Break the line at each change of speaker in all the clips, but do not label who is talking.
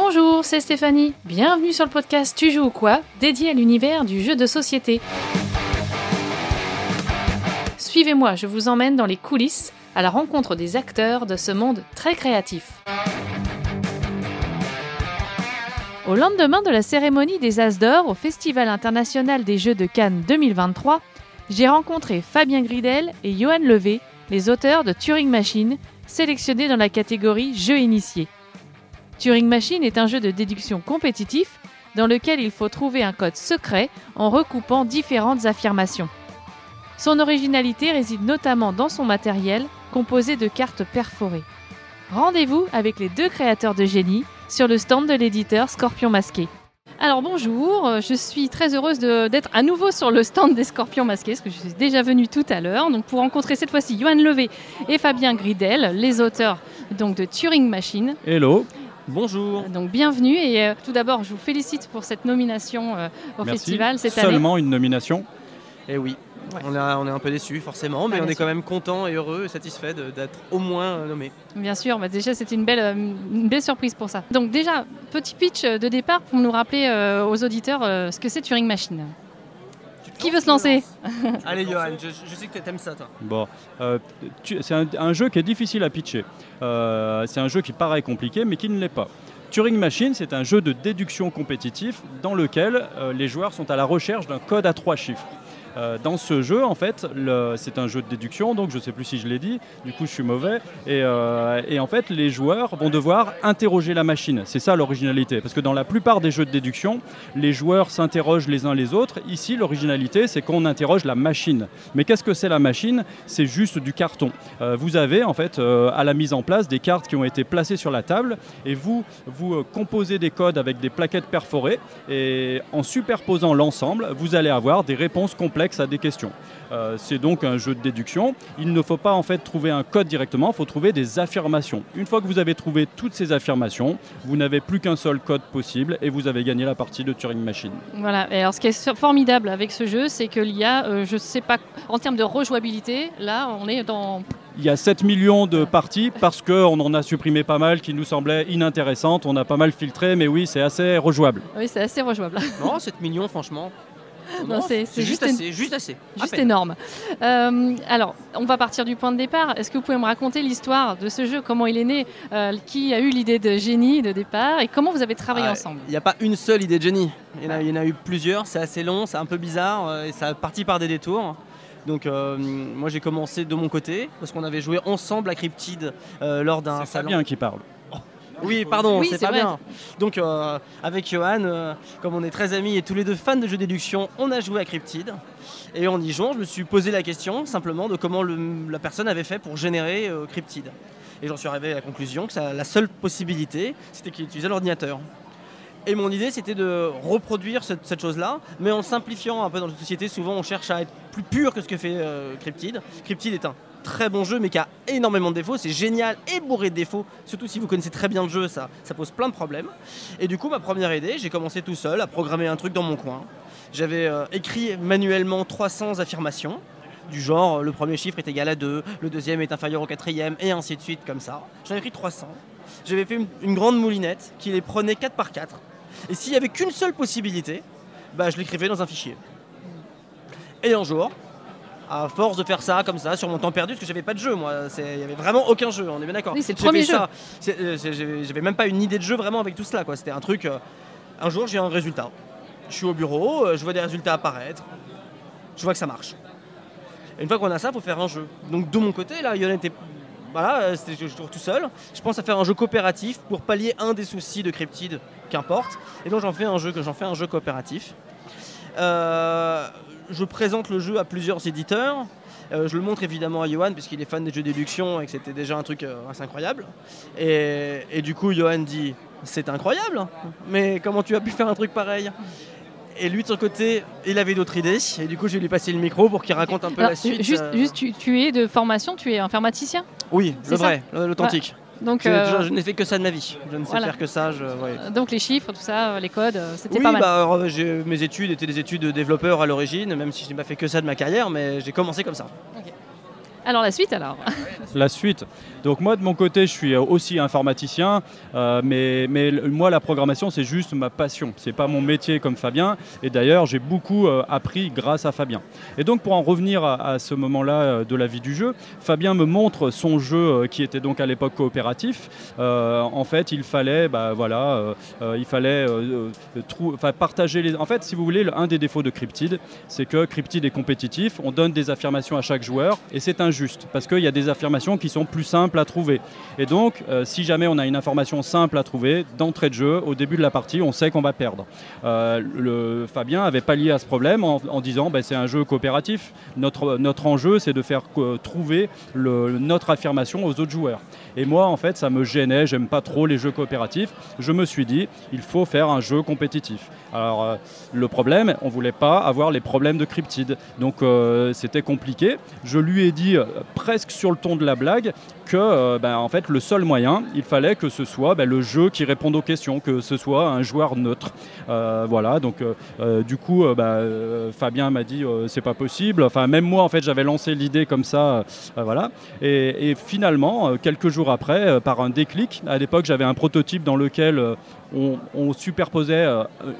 Bonjour, c'est Stéphanie. Bienvenue sur le podcast Tu joues ou quoi dédié à l'univers du jeu de société. Suivez-moi, je vous emmène dans les coulisses à la rencontre des acteurs de ce monde très créatif. Au lendemain de la cérémonie des As d'Or au Festival international des Jeux de Cannes 2023, j'ai rencontré Fabien Gridel et Johan Levé, les auteurs de Turing Machine, sélectionnés dans la catégorie Jeux initiés. Turing Machine est un jeu de déduction compétitif dans lequel il faut trouver un code secret en recoupant différentes affirmations. Son originalité réside notamment dans son matériel composé de cartes perforées. Rendez-vous avec les deux créateurs de génie sur le stand de l'éditeur Scorpion Masqué. Alors bonjour, euh, je suis très heureuse d'être à nouveau sur le stand des Scorpions Masqués, parce que je suis déjà venue tout à l'heure, donc pour rencontrer cette fois-ci Johan Levé et Fabien Gridel, les auteurs donc de Turing Machine.
Hello.
Bonjour.
Donc bienvenue et euh, tout d'abord je vous félicite pour cette nomination euh, au
Merci.
festival cette année.
Seulement une nomination?
Eh oui,
Ouais.
on, a- on est un peu déçus forcément, mais
Ah,
on
bien
est quand même content et heureux et satisfait d'être au moins euh, nommé.
Bien sûr, bah déjà c'était une belle, une belle surprise pour ça. Donc déjà, petit pitch de départ pour nous rappeler euh, aux auditeurs euh, ce que c'est Turing Machine. Qui veut se lancer
Allez Johan, je, je sais que t'aimes ça toi.
Bon, euh, tu- c'est un, un jeu qui est difficile à pitcher. Euh, c'est un jeu qui paraît compliqué, mais qui ne l'est pas. Turing Machine, c'est un jeu de déduction compétitif dans lequel euh, les joueurs sont à la recherche d'un code à trois chiffres. Euh, dans ce jeu, en fait, c'est un jeu de déduction, donc je ne sais plus si je l'ai dit, du coup je suis mauvais. Et, euh, et en fait, les joueurs vont devoir interroger la machine. C'est ça l'originalité. Parce que dans la plupart des jeux de déduction, les joueurs s'interrogent les uns les autres. Ici, l'originalité, c'est qu'on interroge la machine. Mais qu'est-ce que c'est la machine? C'est juste du carton. Euh, vous avez en fait à la mise en place des cartes qui ont été placées sur la table et vous, vous composez des codes avec des plaquettes perforées et en superposant l'ensemble, vous allez avoir des réponses complexes à des questions. Euh, c'est donc un jeu de déduction. Il ne faut pas en fait trouver un code directement, il faut trouver des affirmations. Une fois que vous avez trouvé toutes ces affirmations, vous n'avez plus qu'un seul code possible et vous avez gagné la partie de Turing Machine.
Voilà, et alors ce qui est formidable avec ce jeu, c'est qu'il y a, euh, je sais pas, en termes de rejouabilité, là on est dans...
Il y a 7 millions de parties parce qu'on en a supprimé pas mal qui nous semblaient inintéressantes. On a pas mal filtré, mais oui, c'est assez rejouable.
Oui, c'est assez rejouable.
Non, 7 millions franchement.
Non, c'est-
juste
juste
assez, juste assez. à
Juste
peine.
énorme. Euh, alors, on va partir du point de départ. Est-ce que vous pouvez me raconter l'histoire de ce jeu Comment il est né euh, Qui a eu l'idée de génie de départ Et comment vous avez travaillé
Ah,
ensemble?
Il n'y a pas une seule idée de génie. Il y en a, il y en a eu plusieurs, c'est assez long, c'est un peu bizarre euh, et ça a parti par des détours. Donc euh, moi j'ai commencé de mon côté parce qu'on avait joué ensemble à Cryptid euh, lors d'un
C'est
salon.
Fabien qui parle.
Oui, pardon,
Oui,
c'est pas
vrai.
bien. Donc, euh, avec Johan, euh, comme on est très amis et tous les deux fans de jeux de déduction, on a joué à Cryptid. Et en y jouant, je me suis posé la question simplement de comment le- la personne avait fait pour générer euh, Cryptid. Et j'en suis arrivé à la conclusion que ça- la seule possibilité, c'était qu'il utilisait l'ordinateur. Et mon idée, c'était de reproduire cette, cette chose-là, mais en simplifiant un peu dans la société. Souvent, on cherche à être plus pur que ce que fait Cryptid. Cryptid est un très bon jeu, mais qui a énormément de défauts. C'est génial et bourré de défauts. Surtout si vous connaissez très bien le jeu, ça, pose plein de problèmes. Et du coup, ma première idée, j'ai commencé tout seul à programmer un truc dans mon coin. J'avais euh, écrit manuellement 300 affirmations. Du genre, euh, le premier chiffre est égal à 2, le deuxième est inférieur au quatrième, et ainsi de suite, comme ça. J'en ai écrit 300. J'avais fait une, une grande moulinette qui les prenait 4 par 4. Et s'il n'y avait qu'une seule possibilité, bah, je l'écrivais dans un fichier. Et un jour, à force de faire ça comme ça sur mon temps perdu, parce que j'avais pas de jeu, moi, il y avait vraiment aucun jeu, on est bien d'accord.
Oui, c'est le premier jeu.
euh, J'avais même pas une idée de jeu vraiment avec tout cela, quoi. C'était un truc. euh, un jour, j'ai un résultat. Je suis au bureau, euh, je vois des résultats apparaître, je vois que ça marche. Et une fois qu'on a ça, il faut faire un jeu. Donc de mon côté, là, Yon était. Voilà, euh, c'était je toujours tout seul. Je pense à faire un jeu coopératif pour pallier un des soucis de Cryptid, qu'importe. Et donc j'en fais un jeu que j'en fais un jeu coopératif. Euh, je présente le jeu à plusieurs éditeurs. Euh, je le montre évidemment à Johan puisqu'il est fan des jeux d'éduction et que c'était déjà un truc euh, assez incroyable. Et, et du coup, Johan dit C'est incroyable, mais comment tu as pu faire un truc pareil? Et lui, de son côté, il avait d'autres idées. Et du coup, je vais lui passer le micro pour qu'il raconte un peu
Alors,
la suite.
Juste,
euh,
juste tu, tu es de formation, tu es informaticien?
Oui, le vrai, l'authentique.
Donc,
Je,
euh,
je- n'ai fait que ça de ma vie. Je ne sais
voilà.
faire que ça. Je, ouais.
donc les chiffres, tout ça, euh, les codes, euh, c'était
Oui,
pas mal.
bah, alors, mes études étaient des études de développeur à l'origine, même si je n'ai pas fait que ça de ma carrière, mais j'ai commencé comme ça.
Alors la suite alors
la suite. Donc moi de mon côté, je suis aussi informaticien, euh, mais, moi la programmation c'est juste ma passion, c'est pas mon métier comme Fabien. Et d'ailleurs j'ai beaucoup euh, appris grâce à Fabien. Et donc pour en revenir à, ce moment-là euh, de la vie du jeu, Fabien me montre son jeu qui était donc à l'époque coopératif. en fait, il fallait, bah voilà, il fallait partager les. En fait, si vous voulez, un des défauts de Cryptid, c'est que Cryptid est compétitif. On donne des affirmations à chaque joueur et c'est parce qu'il y a des affirmations qui sont plus simples à trouver. Et donc, euh, si jamais on a une information simple à trouver, d'entrée de jeu, au début de la partie, on sait qu'on va perdre. Euh, le, Fabien avait pallié à ce problème en, disant bah, c'est un jeu coopératif. Notre, notre enjeu, c'est de faire trouver notre affirmation aux autres joueurs. Et moi, en fait, ça me gênait. J'aime pas trop les jeux coopératifs. Je me suis dit il faut faire un jeu compétitif. Alors, euh, le problème, on voulait pas avoir les problèmes de Cryptid. Donc, c'était compliqué. Je lui ai dit presque sur le ton de la blague que euh, ben, en fait le seul moyen, il fallait que ce soit ben, le jeu qui réponde aux questions, que ce soit un joueur neutre. Euh, voilà, donc euh, du coup, ben, Fabien m'a dit c'est pas possible. Enfin, même moi en fait j'avais lancé l'idée comme ça, voilà. Et, finalement, quelques jours après, par un déclic, à l'époque j'avais un prototype dans lequel on, superposait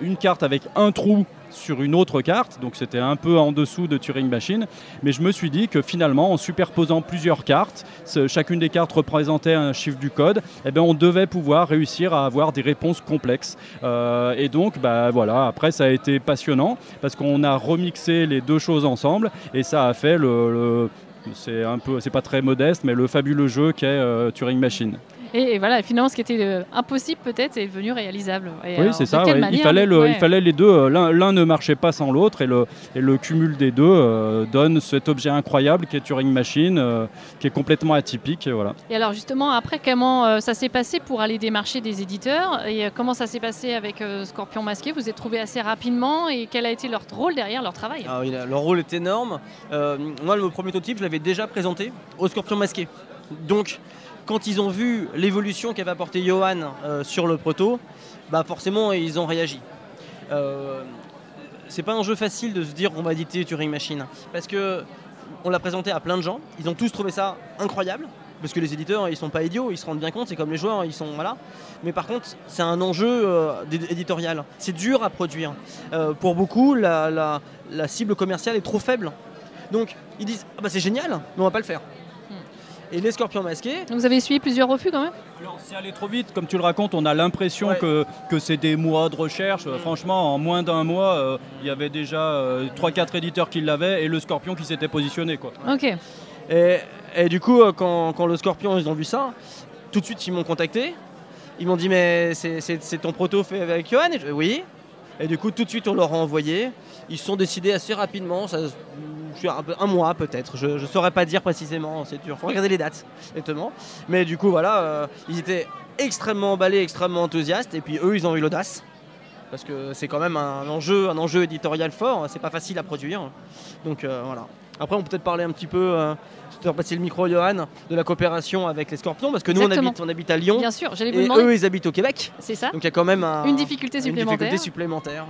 une carte avec un trou sur une autre carte, donc c'était un peu en dessous de Turing Machine, mais je me suis dit que finalement, en superposant plusieurs cartes, chacune des cartes représentait un chiffre du code, et eh bien on devait pouvoir réussir à avoir des réponses complexes. Euh, et donc, bah, voilà, après ça a été passionnant, parce qu'on a remixé les deux choses ensemble, et ça a fait le, c'est un peu, c'est pas très modeste, mais le fabuleux jeu qu'est euh, Turing Machine.
Et, voilà, finalement, ce qui était euh, impossible peut-être est devenu réalisable.
oui, c'est ça. il, fallait il fallait les deux. Euh, l'un ne marchait pas sans l'autre et le, et le cumul des deux euh, donne cet objet incroyable qui est Turing Machine, qui est complètement atypique. Et, voilà.
et alors justement, après, comment ça s'est passé pour aller démarcher des éditeurs et comment ça s'est passé avec Scorpion Masqué? Vous êtes trouvé assez rapidement et quel a été leur rôle derrière leur travail?
Ah Leur rôle est énorme. moi, le premier prototype, je l'avais déjà présenté au Scorpion Masqué. Donc, quand ils ont vu l'évolution qu'avait apporté Johan euh, sur le proto, bah forcément ils ont réagi. Euh, c'est pas un jeu facile de se dire on va éditer Turing Machine parce que on l'a présenté à plein de gens, ils ont tous trouvé ça incroyable parce que les éditeurs ils sont pas idiots, ils se rendent bien compte, c'est comme les joueurs, ils sont voilà. Mais par contre, c'est un enjeu euh, éditorial. C'est dur à produire. pour beaucoup, la, cible commerciale est trop faible. Donc ils disent ah bah c'est génial, mais on va pas le faire et les scorpions masqués.
vous avez essuyé plusieurs refus quand même
Alors c'est allé trop vite, comme tu le racontes, on a l'impression que, que c'est des mois de recherche. Mm. Franchement, en moins d'un mois, euh, il y avait déjà 3-4 euh, éditeurs qui l'avaient et le scorpion qui s'était positionné. Quoi.
Ok.
Et, et du coup, euh, quand, quand, le scorpion, ils ont vu ça, tout de suite ils m'ont contacté. Ils m'ont dit mais c'est ton proto fait avec Johan? Et Oui. Et du coup tout de suite on leur a envoyé. Ils se sont décidés assez rapidement. Ça, un, un mois peut-être, je ne saurais pas dire précisément, c'est dur, faut regarder les dates, exactement. Mais du coup, voilà, euh, ils étaient extrêmement emballés, extrêmement enthousiastes, et puis eux, ils ont eu l'audace. Parce que c'est quand même un enjeu, un enjeu éditorial fort, c'est pas facile à produire. Donc euh, voilà. Après, on peut peut-être parler un petit peu, euh, je te repasser le micro, Johan, de la coopération avec les Scorpions, parce que nous, on habite, on habite à Lyon.
Bien sûr, j'allais
vous
et
eux, ils habitent au Québec.
C'est ça.
Donc il y a quand même
une difficulté supplémentaire.
Une difficulté supplémentaire.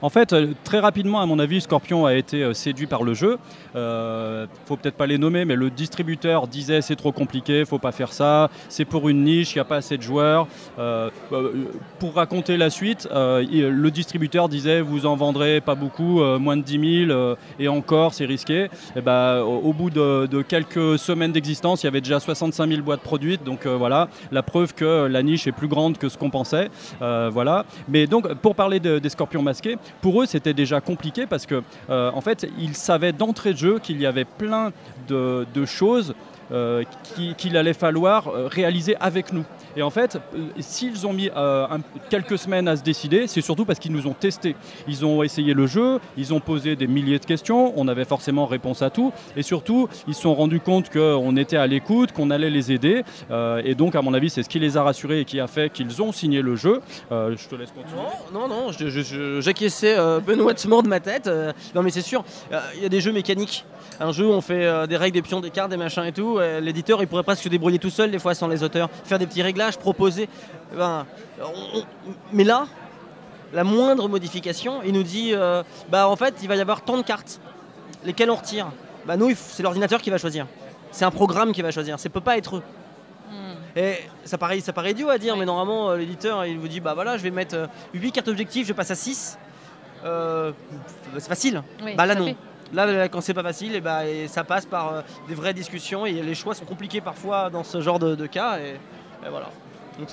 En fait, euh, très rapidement, à mon avis, Scorpion a été euh, séduit par le jeu. Euh, faut peut-être pas les nommer, mais le distributeur disait c'est trop compliqué, faut pas faire ça, c'est pour une niche, il n'y a pas assez de joueurs. Euh, pour raconter la suite, le distributeur disait vous en vendrez pas beaucoup, moins de 10 000, et encore c'est risqué. Et ben, au, bout de, quelques semaines d'existence, il y avait déjà 65 000 boîtes produites, donc voilà, la preuve que la niche est plus grande que ce qu'on pensait. voilà. Mais donc, pour parler des Scorpions masqués, pour eux, c'était déjà compliqué parce que, euh, en fait, ils savaient d'entrée de jeu qu'il y avait plein de, de choses euh, qu'il allait falloir euh, réaliser avec nous. Et en fait, euh, s'ils ont mis quelques semaines à se décider, c'est surtout parce qu'ils nous ont testé. Ils ont essayé le jeu, ils ont posé des milliers de questions, on avait forcément réponse à tout, et surtout, ils se sont rendus compte qu'on était à l'écoute, qu'on allait les aider, et donc, à mon avis, c'est ce qui les a rassurés et qui a fait qu'ils ont signé le jeu. je te laisse continuer.
Non, non, non, j'acquiesçais Benoît de de ma tête. non, mais c'est sûr, il y a des jeux mécaniques un jeu où on fait euh, des règles, des pions, des cartes, des machins et tout. L'éditeur, il pourrait presque se débrouiller tout seul des fois sans les auteurs, faire des petits réglages, proposer. Ben, mais là, la moindre modification, il nous dit, euh, bah en fait, il va y avoir tant de cartes, lesquelles on retire? Bah nous, c'est l'ordinateur qui va choisir. C'est un programme qui va choisir. Ça peut pas être eux.
Hmm.
Et ça paraît, ça paraît idiot à dire, mais normalement, euh, l'éditeur, il vous dit bah voilà, je vais mettre euh, 8 cartes objectives, je passe à 6. Euh, c'est facile.
Oui,
Bah là, non.
fait.
Là, quand c'est pas facile, et bah, et ça passe par euh, des vraies discussions et les choix sont compliqués parfois dans ce genre de, cas. Donc,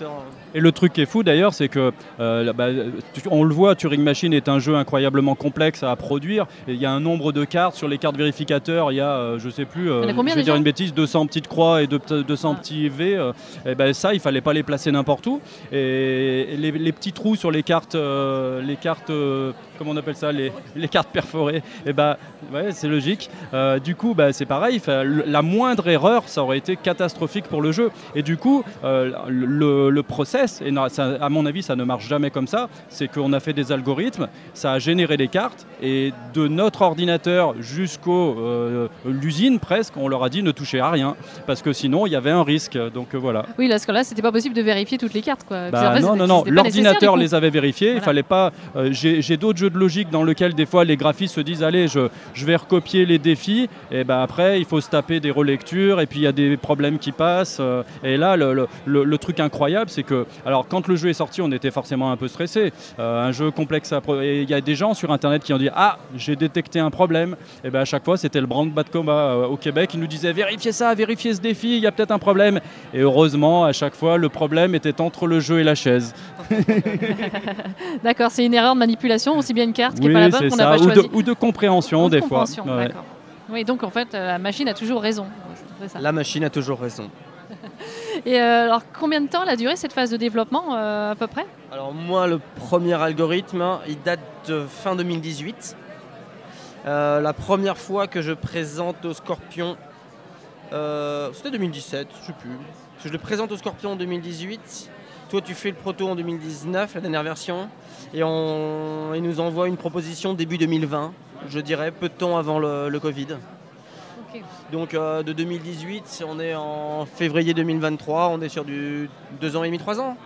Et le truc qui est fou d'ailleurs, c'est que euh, bah, tu- on le voit, Turing Machine est un jeu incroyablement complexe à produire. Il y a un nombre de cartes sur les cartes vérificateurs. Il y a, euh, je sais plus, euh,
combien
je vais dire une bêtise, 200 petites croix et deux- 200
Ah.
petits V. euh, et ben ça, il fallait pas les placer n'importe où. Et, les, les petits trous sur les cartes, euh, les cartes, euh, comment on appelle ça, les, les cartes perforées. Et ben ouais, c'est logique. Euh, du coup, bah, c'est pareil. Le- la moindre erreur, ça aurait été catastrophique pour le jeu. Et du coup, euh, le, le process, et non, ça- à mon avis, ça ne marche jamais comme ça, c'est qu'on a fait des algorithmes, ça a généré des cartes, et de notre ordinateur jusqu'au euh, l'usine presque, on leur a dit ne touchez à rien, parce que sinon il y avait un risque. Donc euh, voilà.
Oui, là, ce cas-là, c'était pas possible de vérifier toutes les cartes. Quoi.
Bah,
Puis, en fait,
non, non, non, l'ordinateur les avait vérifiés, il fallait pas. euh, J'ai d'autres jeux de logique dans lesquels des fois les graphistes se disent allez, je, je vais recopier les défis, et ben après il faut se taper des relectures, et puis il y a des problèmes qui passent. et là, le, le- le- le truc incroyable, c'est que, alors quand le jeu est sorti, on était forcément un peu stressé. Euh, un jeu complexe à. Et il y a des gens sur internet qui ont dit ah, j'ai détecté un problème. Et ben à chaque fois, c'était le branle-bas de combat euh, au Québec. Ils nous disaient vérifiez ça, vérifiez ce défi, il y a peut-être un problème. Et heureusement, à chaque fois, le problème était entre le jeu et la chaise.
D'accord, c'est une erreur de manipulation, aussi bien une carte qui n'est
Oui,
pas la bonne qu'on n'a pas
Ou de,
choisie.
ou de compréhension,
Ou de
des fois. Ouais.
Oui, donc en fait, euh, la machine a toujours raison. Ça.
la machine a toujours raison.
Et euh, alors, combien de temps elle a duré cette phase de développement euh, à peu près?
Alors moi, le premier algorithme, hein, il date de fin 2018. Euh, la première fois que je présente au Scorpion, c'était 2017, je sais plus. Je le présente au Scorpion en 2018. Toi, tu fais le proto en 2019, la dernière version, et il nous envoie une proposition début 2020, je dirais, peu de temps avant le Covid. Donc euh, de 2018, on est en février 2023, on est sur du 2 ans et demi, 3 ans.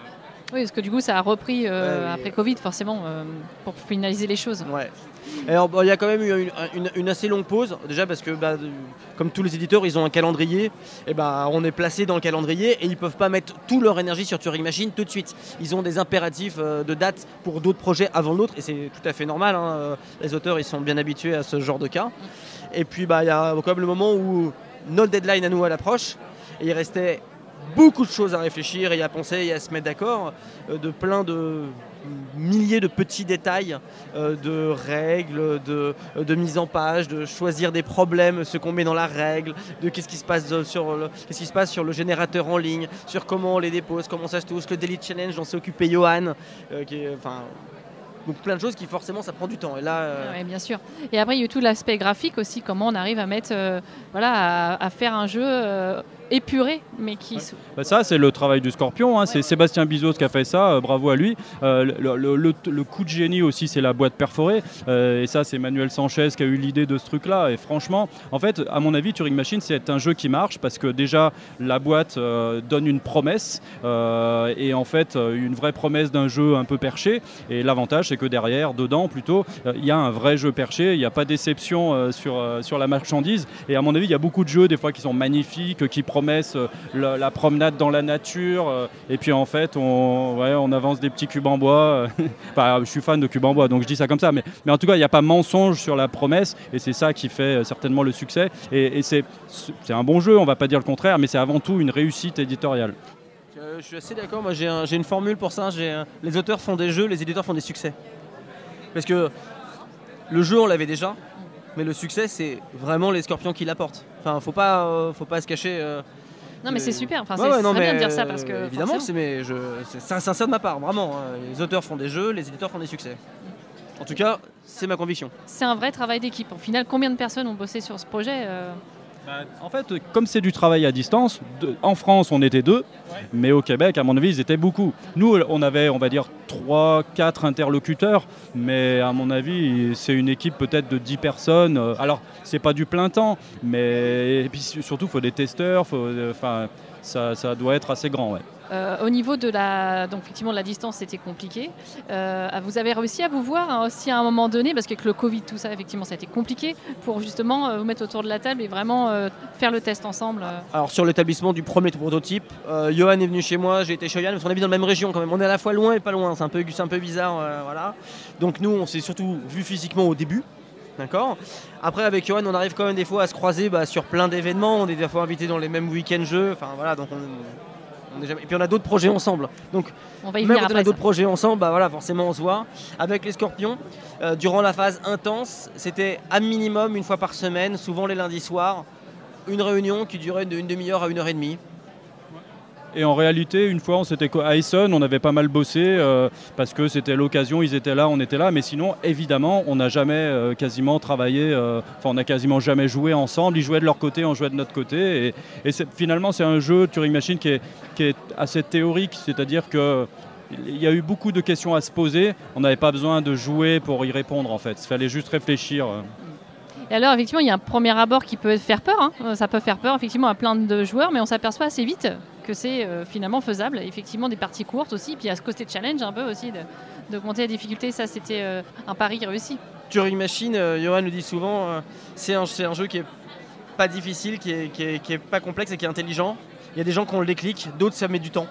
Oui, parce que du coup, ça a repris euh, après Covid, forcément, euh, pour finaliser les choses.
Ouais. Alors, il y a quand même eu une, assez longue pause, déjà parce que, bah, comme tous les éditeurs, ils ont un calendrier, et bah, on est placé dans le calendrier et ils peuvent pas mettre toute leur énergie sur Turing Machine tout de suite. Ils ont des impératifs euh, de date pour d'autres projets avant l'autre, et c'est tout à fait normal. hein, euh, Les auteurs, ils sont bien habitués à ce genre de cas. Et puis, bah, il y a quand même le moment où notre deadline à nous, elle approche, et il restait beaucoup de choses à réfléchir et à penser et à se mettre d'accord, euh, de plein de milliers de petits détails euh, de règles, de, de mise en page, de choisir des problèmes, ce qu'on met dans la règle, de qu'est-ce qui se passe de- sur le, qu'est-ce qui se passe sur le générateur en ligne, sur comment on les dépose, comment ça se touche, le Daily Challenge, dont s'est occupé Johan, euh, donc plein de choses qui forcément ça prend du temps. Et là, euh,
bien sûr. Et après, il y a tout l'aspect graphique aussi, comment on arrive à mettre, euh, voilà, à faire un jeu épuré, mais qui.
Bah, ça, c'est le travail du Scorpion. hein. C'est Sébastien Bizos qui a fait ça. euh, bravo à lui. Euh, le, le- le- le coup de génie aussi, c'est la boîte perforée. Euh, et ça, c'est Manuel Sanchez qui a eu l'idée de ce truc-là. Et franchement, en fait, à mon avis, Turing Machine, c'est un jeu qui marche parce que déjà, la boîte donne une promesse. et en fait, une vraie promesse d'un jeu un peu perché. Et l'avantage, c'est que derrière, dedans plutôt, il y a un vrai jeu perché. Il n'y a pas déception euh, sur, sur la marchandise. Et à mon avis, il y a beaucoup de jeux, des fois, qui sont magnifiques, qui promettent euh, la, la promenade dans la nature. euh, et puis, en fait, on, avance des petits cubes en bois. euh, enfin, je suis fan de cubes en bois, donc je dis ça comme ça. Mais, en tout cas, il n'y a pas mensonge sur la promesse. Et c'est ça qui fait certainement le succès. Et, c'est un bon jeu, on va pas dire le contraire, mais c'est avant tout une réussite éditoriale.
je suis assez d'accord. Moi, j'ai un- j'ai une formule pour ça. Les auteurs font des jeux, les éditeurs font des succès. Parce que le jeu, on l'avait déjà. Mais le succès, c'est vraiment les scorpions qui l'apportent. Enfin, faut pas, euh, faut pas se cacher. euh,
Non, mais c'est super. Enfin,
Ouais,
c'est
ouais,
bien
mais,
de dire ça parce que.
évidemment, c'est mais je, c'est c'est sincère de ma part, vraiment. hein. Les auteurs font des jeux, les éditeurs font des succès. En tout cas, c'est ma conviction.
c'est un vrai travail d'équipe. Au final, combien de personnes ont bossé sur ce projet euh,
En fait, comme c'est du travail à distance, de- en France on était deux, mais au Québec, à mon avis, ils étaient beaucoup. Nous, on avait, on va dire, trois, quatre interlocuteurs, mais à mon avis, c'est une équipe peut-être de 10 personnes. Alors, c'est pas du plein temps, mais et puis surtout, il faut des testeurs, faut, euh, enfin, ça, ça doit être assez grand. Ouais.
Euh, au niveau de la, donc effectivement, de la distance, c'était compliqué. Euh, vous avez réussi à vous voir hein, aussi à un moment donné, parce qu'avec le Covid, tout ça, effectivement, ça a été compliqué, pour justement euh, vous mettre autour de la table et vraiment faire le test ensemble.
Alors sur l'établissement du premier prototype, Johan est venu chez moi, j'ai été chez Johan, parce qu'on habite dans la même région quand même. On est à la fois loin et pas loin, c'est un peu, un peu bizarre, voilà. Donc nous, on s'est surtout vu physiquement au début. D'accord Après, avec Johan, on arrive quand même des fois à se croiser bah, sur plein d'événements. On est des fois invités dans les mêmes week-ends jeux. Enfin voilà, donc on, et puis on a d'autres projets ensemble. Donc
on va y même
quand on a d'autres projets ensemble, bah voilà, forcément on se voit. Avec les Scorpions, euh, durant la phase intense, c'était à minimum une fois par semaine, souvent les lundis soirs, une réunion qui durait d'une demi-heure à une heure et demie.
Et en réalité, une fois, on s'était à Essen, on avait pas mal bossé euh, parce que c'était l'occasion, ils étaient là, on était là. Mais sinon, évidemment, on n'a jamais euh, quasiment travaillé, euh, enfin, on n'a quasiment jamais joué ensemble. Ils jouaient de leur côté, on jouait de notre côté. Et, finalement, c'est un jeu Turing Machine qui est, assez théorique, c'est-à-dire que il y a eu beaucoup de questions à se poser. On n'avait pas besoin de jouer pour y répondre en fait. Il fallait juste réfléchir.
Et alors, effectivement, il y a un premier abord qui peut faire peur. Hein. Ça peut faire peur, effectivement, à plein de joueurs, mais on s'aperçoit assez vite que c'est euh, finalement faisable. Effectivement, des parties courtes aussi. Puis a ce côté challenge un peu aussi d'augmenter la difficulté. Ça, c'était euh, un pari réussi.
Turing Machine, euh, Johan le dit souvent, c'est un, jeu qui est pas difficile, qui est, pas complexe et qui est intelligent. Il y a des gens qui ont le déclic, d'autres ça met du temps.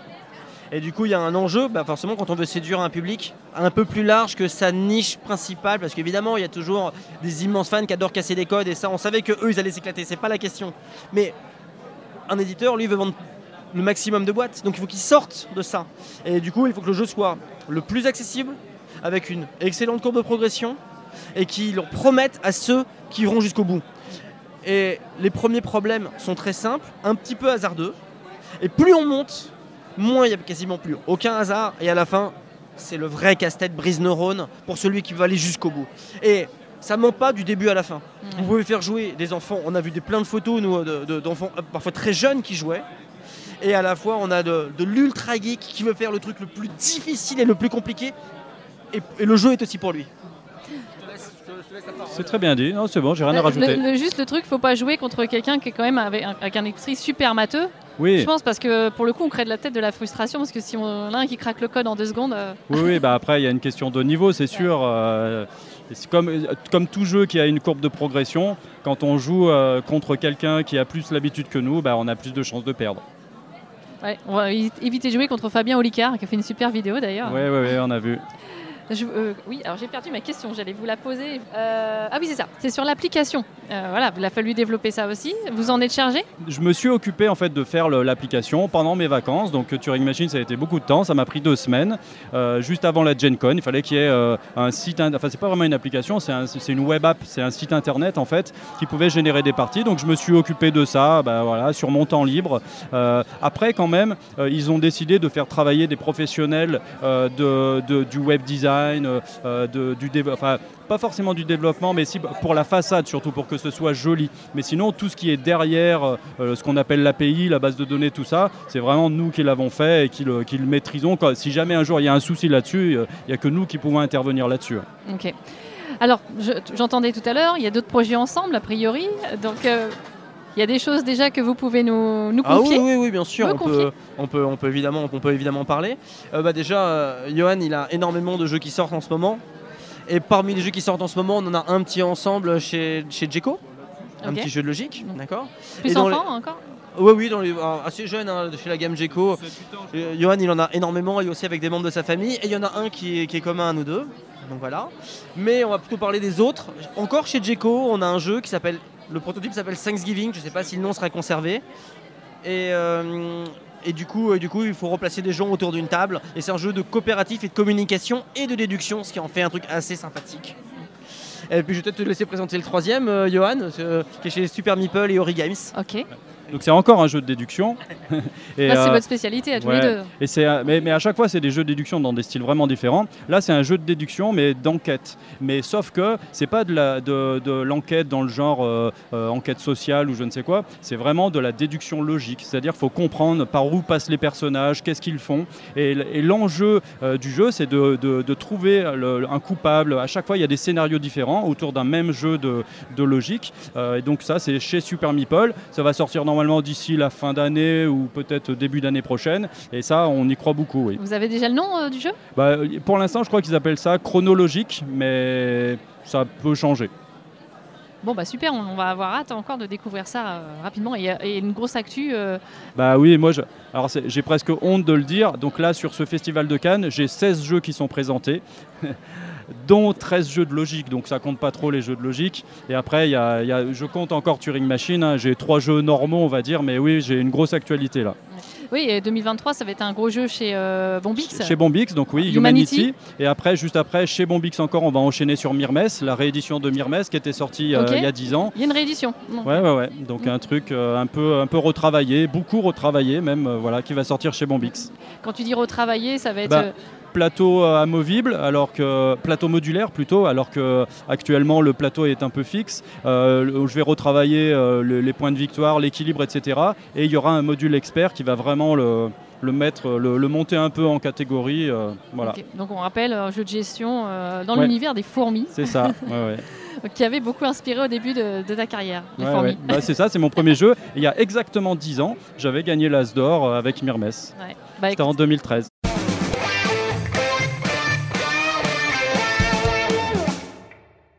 Et du coup, il y a un enjeu, bah forcément, quand on veut séduire un public un peu plus large que sa niche principale, parce qu'évidemment, il y a toujours des immenses fans qui adorent casser des codes, et ça, on savait que eux, ils allaient s'éclater, c'est pas la question. Mais un éditeur, lui, veut vendre le maximum de boîtes, donc il faut qu'ils sortent de ça. Et du coup, il faut que le jeu soit le plus accessible, avec une excellente courbe de progression, et qui leur promette à ceux qui iront jusqu'au bout. Et les premiers problèmes sont très simples, un petit peu hasardeux, et plus on monte, moins il n'y a quasiment plus aucun hasard. Et à la fin, c'est le vrai casse-tête brise neurone pour celui qui veut aller jusqu'au bout. Et ça ment pas du début à la fin. Mmh. Vous pouvez faire jouer des enfants. On a vu des, plein de photos nous, d'enfants euh, parfois très jeunes qui jouaient. Et à la fois, on a de, l'ultra geek qui veut faire le truc le plus difficile et le plus compliqué. Et, le jeu est aussi pour lui.
C'est très bien dit, non, c'est bon, j'ai rien à rajouter.
juste le truc, faut pas jouer contre quelqu'un qui est quand même avec un, avec un esprit super matheux. Oui. Je pense parce que pour le coup, on crée de la tête de la frustration parce que si on a un qui craque le code en deux secondes. Euh,
oui, oui bah après, il y a une question de niveau, c'est sûr. Euh, c'est comme, comme tout jeu qui a une courbe de progression, quand on joue euh, contre quelqu'un qui a plus l'habitude que nous, bah, on a plus de chances de perdre.
Ouais, on va éviter de jouer contre Fabien Olicard qui a fait une super vidéo d'ailleurs.
Oui, oui, oui, on a vu.
Euh, oui, alors j'ai perdu ma question, j'allais vous la poser. Euh, ah oui, c'est ça, c'est sur l'application. Euh, voilà, il a fallu développer ça aussi. Vous en êtes chargé?
Je me suis occupé en fait de faire l'application pendant mes vacances. Donc Turing Machine, ça a été beaucoup de temps, ça m'a pris deux semaines. juste avant la Gen Con, il fallait qu'il y ait un site, enfin c'est pas vraiment une application, c'est une web app, c'est un site internet en fait qui pouvait générer des parties. Donc je me suis occupé de ça, bah, voilà, sur mon temps libre. après, quand même, ils ont décidé de faire travailler des professionnels du web design euh, euh, pas forcément du développement, mais si, pour la façade surtout, pour que ce soit joli. Mais sinon, tout ce qui est derrière, euh, ce qu'on appelle l'API, la base de données, tout ça, c'est vraiment nous qui l'avons fait et qui le, qui le maîtrisons. Si jamais un jour il y a un souci là-dessus, il n'y a que nous qui pouvons intervenir là-dessus.
Ok. Alors, j'entendais tout à l'heure, il y a d'autres projets ensemble, a priori. Donc, il y a des choses déjà que vous pouvez nous, nous confier
ah oui, oui, bien sûr, on peut, on peut, on, peut, évidemment, on peut évidemment parler. Euh, bah déjà, euh, Johan, il a énormément de jeux qui sortent en ce moment. Et parmi les jeux qui sortent en ce moment, on en a un petit ensemble chez, chez Jeco, un petit jeu de logique, d'accord
Plus enfant encore
oui, oui, dans les, assez jeune hein, chez la gamme Jeco. Euh, Johan, il en a énormément et aussi avec des membres de sa famille. Et il y en a un qui est, qui est commun à nous deux. Donc voilà. Mais on va plutôt parler des autres. Encore chez Jeco, on a un jeu qui s'appelle le prototype s'appelle Thanksgiving, je ne sais pas si le nom sera conservé. Et, euh, et du, coup, euh, du coup, il faut replacer des gens autour d'une table. Et c'est un jeu de coopératif et de communication et de déduction, ce qui en fait un truc assez sympathique. Et puis je vais peut-être te laisser présenter le troisième, euh, Johan, qui est chez Super Meeple et Ori Games.
Ok.
Donc c'est encore un jeu de déduction.
et, c'est votre spécialité à tous les deux.
Et mais, mais, à chaque fois, c'est des jeux de déduction dans des styles vraiment différents. Là, c'est un jeu de déduction, mais d'enquête. Mais sauf que c'est pas de, la, de, l'enquête dans le genre euh, euh, enquête sociale ou je ne sais quoi. C'est vraiment de la déduction logique. C'est-à-dire qu'il faut comprendre par où passent les personnages, qu'est-ce qu'ils font. Et, l'enjeu euh, du jeu, c'est de, de, trouver un coupable. À chaque fois, il y a des scénarios différents autour d'un même jeu de, logique. et donc ça, c'est chez Super Meeple. Ça va sortir dans normalement d'ici la fin d'année ou peut-être début d'année prochaine. Et ça, on y croit beaucoup, oui.
Vous avez déjà le nom euh, du jeu?
Bah, pour l'instant, je crois qu'ils appellent ça chronologique, mais ça peut changer.
Bon bah super, on, va avoir hâte encore de découvrir ça euh, rapidement et, et une grosse actu. euh,
Bah oui, moi, je- alors j'ai presque honte de le dire. Donc là, sur ce festival de Cannes, j'ai 16 jeux qui sont présentés, dont 13 jeux de logique. Donc ça compte pas trop les jeux de logique. Et après, il y a- y a- je compte encore Turing Machine. hein. J'ai trois jeux normaux, on va dire, mais oui, j'ai une grosse actualité là.
Oui, et 2023, ça va être un gros jeu chez euh, Bombix.
Chez Bombix, donc oui,
Humanity.
Humanity. Et après, juste après, chez Bombix encore, on va enchaîner sur Mirmes, la réédition de Mirmes qui était sortie euh, il y a 10 ans.
Il y a une réédition.
Ouais, ouais, ouais. Donc un truc euh, un, peu, un peu retravaillé, beaucoup retravaillé même, voilà, qui va sortir chez Bombix.
Quand tu dis retravailler, ça va être.
Bah, Plateau euh, amovible, alors que plateau modulaire plutôt, alors que actuellement le plateau est un peu fixe. Euh, je vais retravailler euh, le- les points de victoire, l'équilibre, etc. Et il y aura un module expert qui va vraiment le, le mettre, le, le monter un peu en catégorie. euh, voilà.
Donc on rappelle un jeu de gestion dans
Ouais.
l'univers des fourmis,
c'est ça. Ouais, ouais.
qui avait beaucoup inspiré au début de, de ta carrière, les
Ouais,
fourmis.
ouais. Bah, c'est ça, c'est mon premier jeu. Et il y a exactement 10 ans, j'avais gagné l'As d'or avec Mirmes.
Ouais. Bah,
C'était en 2013.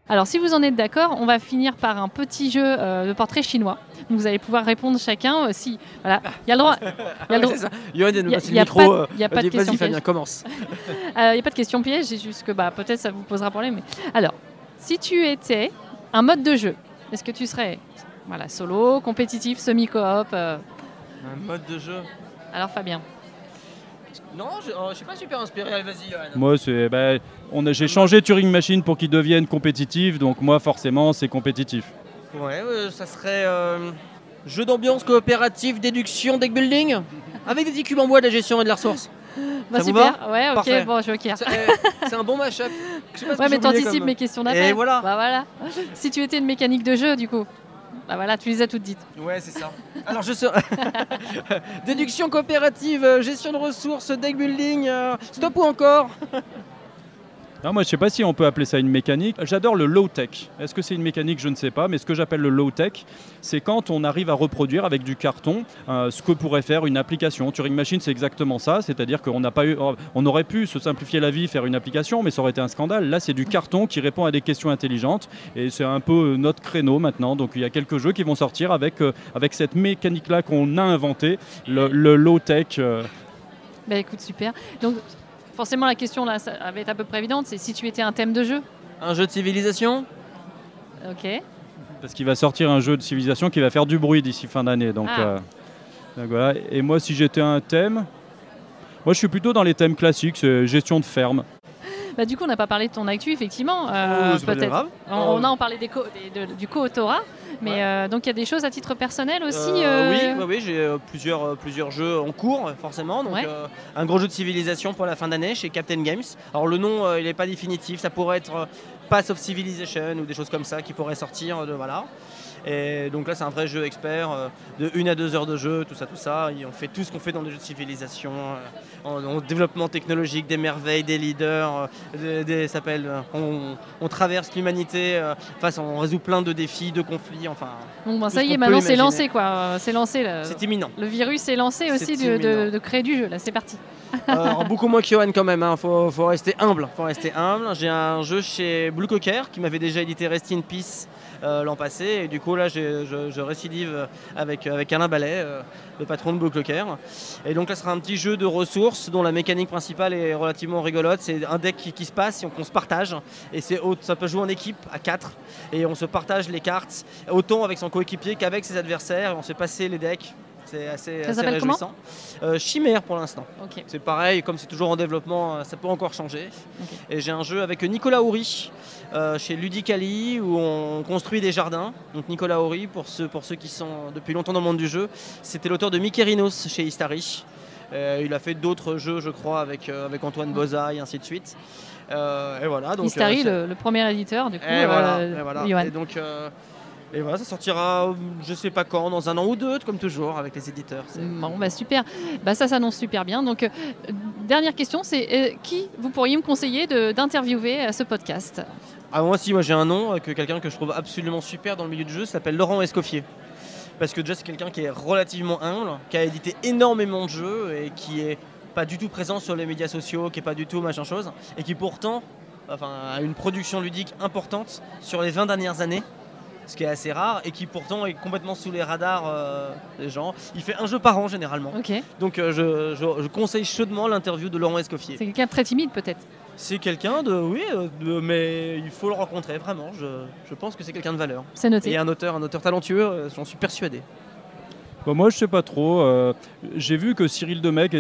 Alors, si vous en êtes d'accord, on va finir par un petit jeu euh, de portrait chinois. Donc, vous allez pouvoir répondre chacun. euh, si, voilà, il y a le droit. Il y a le
Ah
droit.
Johan, il
Il
nous
y a- il
le
y a
micro.
pas de-
euh,
il a pas de
vas-y,
question piège.
commence.
Il n'y a pas de question piège, c'est juste que bah, peut-être ça vous posera problème. mais- Alors, si tu étais un mode de jeu, est-ce que tu serais voilà, solo, compétitif, semi-coop euh,
Un mode de jeu.
Alors, Fabien.
Non, je, oh, je suis pas super inspiré. Allez, Vas-y, Johan.
Moi, c'est, ben, on a- j'ai changé Turing Machine pour qu'il devienne compétitif, donc moi, forcément, c'est compétitif.
Ouais, euh, ça serait euh, jeu d'ambiance coopératif, déduction, deck building, avec des petits cubes en bois de la gestion et de la ressource.
Bah,
Ça vous
super. ouais, ok,
Parfait.
bon, je
C'est euh, c'est un bon mashup. Je sais pas ce que
Ouais, mais
oublié
t'anticipes
comme-
mes questions d'après.
Et voilà.
Bah voilà. Si tu étais une mécanique de jeu, du coup. Bah voilà, tu les as toutes dites.
Ouais, c'est ça. Alors je serais. Déduction coopérative, euh, gestion de ressources, deck building, euh, stop ou encore?
Moi, je sais pas si on peut appeler ça une mécanique. J'adore le low-tech. Est-ce que c'est une mécanique? Je ne sais pas. Mais ce que j'appelle le low-tech, c'est quand on arrive à reproduire avec du carton euh, ce que pourrait faire une application. Turing Machine, c'est exactement ça. C'est-à-dire qu'on n'a pas eu, on aurait pu se simplifier la vie, faire une application, mais ça aurait été un scandale. Là, c'est du carton qui répond à des questions intelligentes. Et c'est un peu euh, notre créneau maintenant. Donc, il y a quelques jeux qui vont sortir avec, euh, avec cette mécanique-là qu'on a inventée, le, low-tech.
Bah écoute, super. Donc, forcément, la question là, ça va être à peu près évidente. C'est si tu étais un thème de jeu.
Un jeu de civilisation
Ok.
Parce qu'il va sortir un jeu de civilisation qui va faire du bruit d'ici fin d'année. Donc,
Ah.
euh, donc voilà. Et moi, si j'étais un thème, moi je suis plutôt dans les thèmes classiques, c'est gestion de ferme.
Bah du coup, on n'a pas parlé de ton actu, effectivement.
Oh,
euh, peut-être.
grave.
On, on a en parlé des co- des- de- du co-autorat, mais
Ouais.
euh, donc il y a des choses à titre personnel aussi.
Euh, Oui, oui, oui, j'ai plusieurs, plusieurs jeux en cours, forcément. Donc,
Ouais.
un gros jeu de civilisation pour la fin d'année chez Captain Games. Alors, le nom, il n'est pas définitif. Ça pourrait être Pass of Civilization ou des choses comme ça qui pourraient sortir. De, voilà. Et donc là, c'est un vrai jeu expert euh, de 1 à 2 heures de jeu, tout ça, tout ça. Et on fait tout ce qu'on fait dans les jeux de civilisation, euh, en, en développement technologique, des merveilles, des leaders, euh, des, des- ça s'appelle, on, on traverse l'humanité, on résout plein de défis, de conflits. Enfin,
Bon, bah,
tout
ça y est, maintenant c'est lancé quoi. C'est lancé.
c'est imminent.
Le virus est lancé aussi de, de-
imminent.
de créer du jeu. Là, c'est parti.
Euh, beaucoup moins que Johan quand même, hein. faut, faut rester humble. Faut rester humble. J'ai un jeu chez Blue Cocker qui m'avait déjà édité Rest in Peace l'an passé. Et du coup là je, récidive avec, Alain Ballet, euh, le patron de Blue. Et donc là ce sera un petit jeu de ressources dont la mécanique principale est relativement rigolote. C'est un deck qui, se passe et qu'on se partage. Et c'est ça peut jouer en équipe à 4 et on se partage les cartes autant avec son coéquipier qu'avec ses adversaires. On se fait passer les decks. C'est assez,
Ça
assez réjouissant. Euh, Chimère pour l'instant. C'est pareil, comme c'est toujours en développement, euh, ça peut encore changer. Et j'ai un jeu avec Nicolas Houry euh, chez Ludicali où on construit des jardins. Donc Nicolas Houry, pour ceux, pour ceux qui sont depuis longtemps dans le monde du jeu, c'était l'auteur de Mykérinos chez Istari. Euh, il a fait d'autres jeux, je crois, avec, avec Antoine Boza et ainsi de suite. Et voilà. Donc,
Istari, le, le premier éditeur, du coup.
et voilà, et voilà.
Johan.
Et donc, et voilà, ça sortira, euh, je sais pas quand, dans un an ou deux, comme toujours, avec les éditeurs. C'est-
Bon, bah super. Bah, ça s'annonce super bien. Donc, euh, dernière question, c'est euh, qui vous pourriez me conseiller d'interviewer à ce podcast?
Ah moi si, moi j'ai un nom, euh, que quelqu'un que je trouve absolument super dans le milieu du jeu, s'appelle Laurent Escoffier. Parce que déjà, c'est quelqu'un qui est relativement humble, qui a édité énormément de jeux et qui est pas du tout présent sur les médias sociaux, qui est pas du tout machin chose, et qui pourtant enfin, a une production ludique importante sur les 20 dernières années ce qui est assez rare et qui pourtant est complètement sous les radars euh, des gens. Il fait un jeu par an généralement. Donc euh, je, je- je conseille chaudement l'interview de Laurent Escoffier.
C'est quelqu'un de très timide peut-être.
C'est quelqu'un de, oui, euh, de- mais il faut le rencontrer vraiment. Je, je pense que c'est quelqu'un de valeur.
C'est
Et
noté.
un auteur, un auteur talentueux, j'en suis persuadé.
Bah, moi, je sais pas trop. euh, J'ai vu que Cyril Demec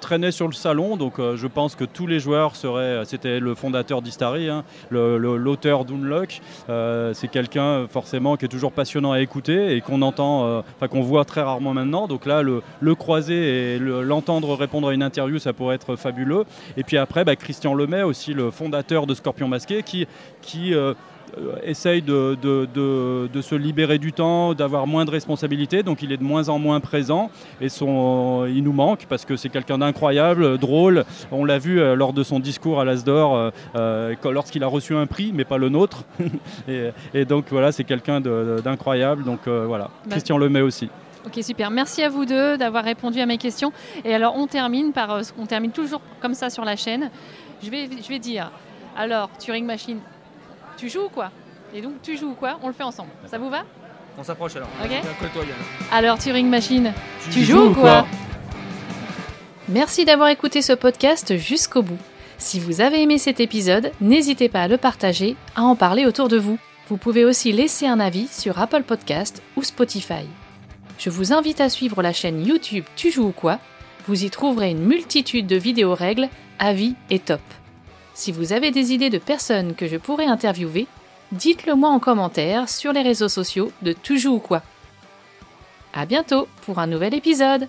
traînait sur le salon, donc euh, je pense que tous les joueurs seraient. C'était le fondateur d'Istari, hein, l'auteur d'Unlock. Euh, c'est quelqu'un forcément qui est toujours passionnant à écouter et qu'on entend, enfin qu'on voit très rarement maintenant. Donc là, le, croiser et le- l'entendre répondre à une interview, ça pourrait être fabuleux. Et puis après, bah, Christian Lemay, aussi le fondateur de Scorpion Masqué, qui, essaye de, de- de- de se libérer du temps, d'avoir moins de responsabilités, donc il est de moins en moins présent et son, il nous manque parce que c'est quelqu'un d'incroyable, drôle. On l'a vu euh, lors de son discours à l'Asdor euh, euh, lorsqu'il a reçu un prix, mais pas le nôtre. et, et donc voilà, c'est quelqu'un d'incroyable. Donc euh, voilà,
Bah-
Christian Lemay aussi.
Ok, super. Merci à vous deux d'avoir répondu à mes questions. Et alors, on termine par, euh, on termine toujours comme ça sur la chaîne. Je vais, je vais dire. Alors, Turing Machine, tu joues ou quoi? Et donc, tu joues ou quoi? On le fait ensemble. Ça vous va?
On s'approche alors.
Ok. Alors, Turing Machine, tu, joues ou quoi? Merci d'avoir écouté ce podcast jusqu'au bout. Si vous avez aimé cet épisode, n'hésitez pas à le partager, à en parler autour de vous. Vous pouvez aussi laisser un avis sur Apple Podcast ou Spotify. Je vous invite à suivre la chaîne YouTube Tu joues ou quoi? Vous y trouverez une multitude de vidéos règles, avis et top. Si vous avez des idées de personnes que je pourrais interviewer, dites-le moi en commentaire sur les réseaux sociaux de Tu joues ou quoi. À bientôt pour un nouvel épisode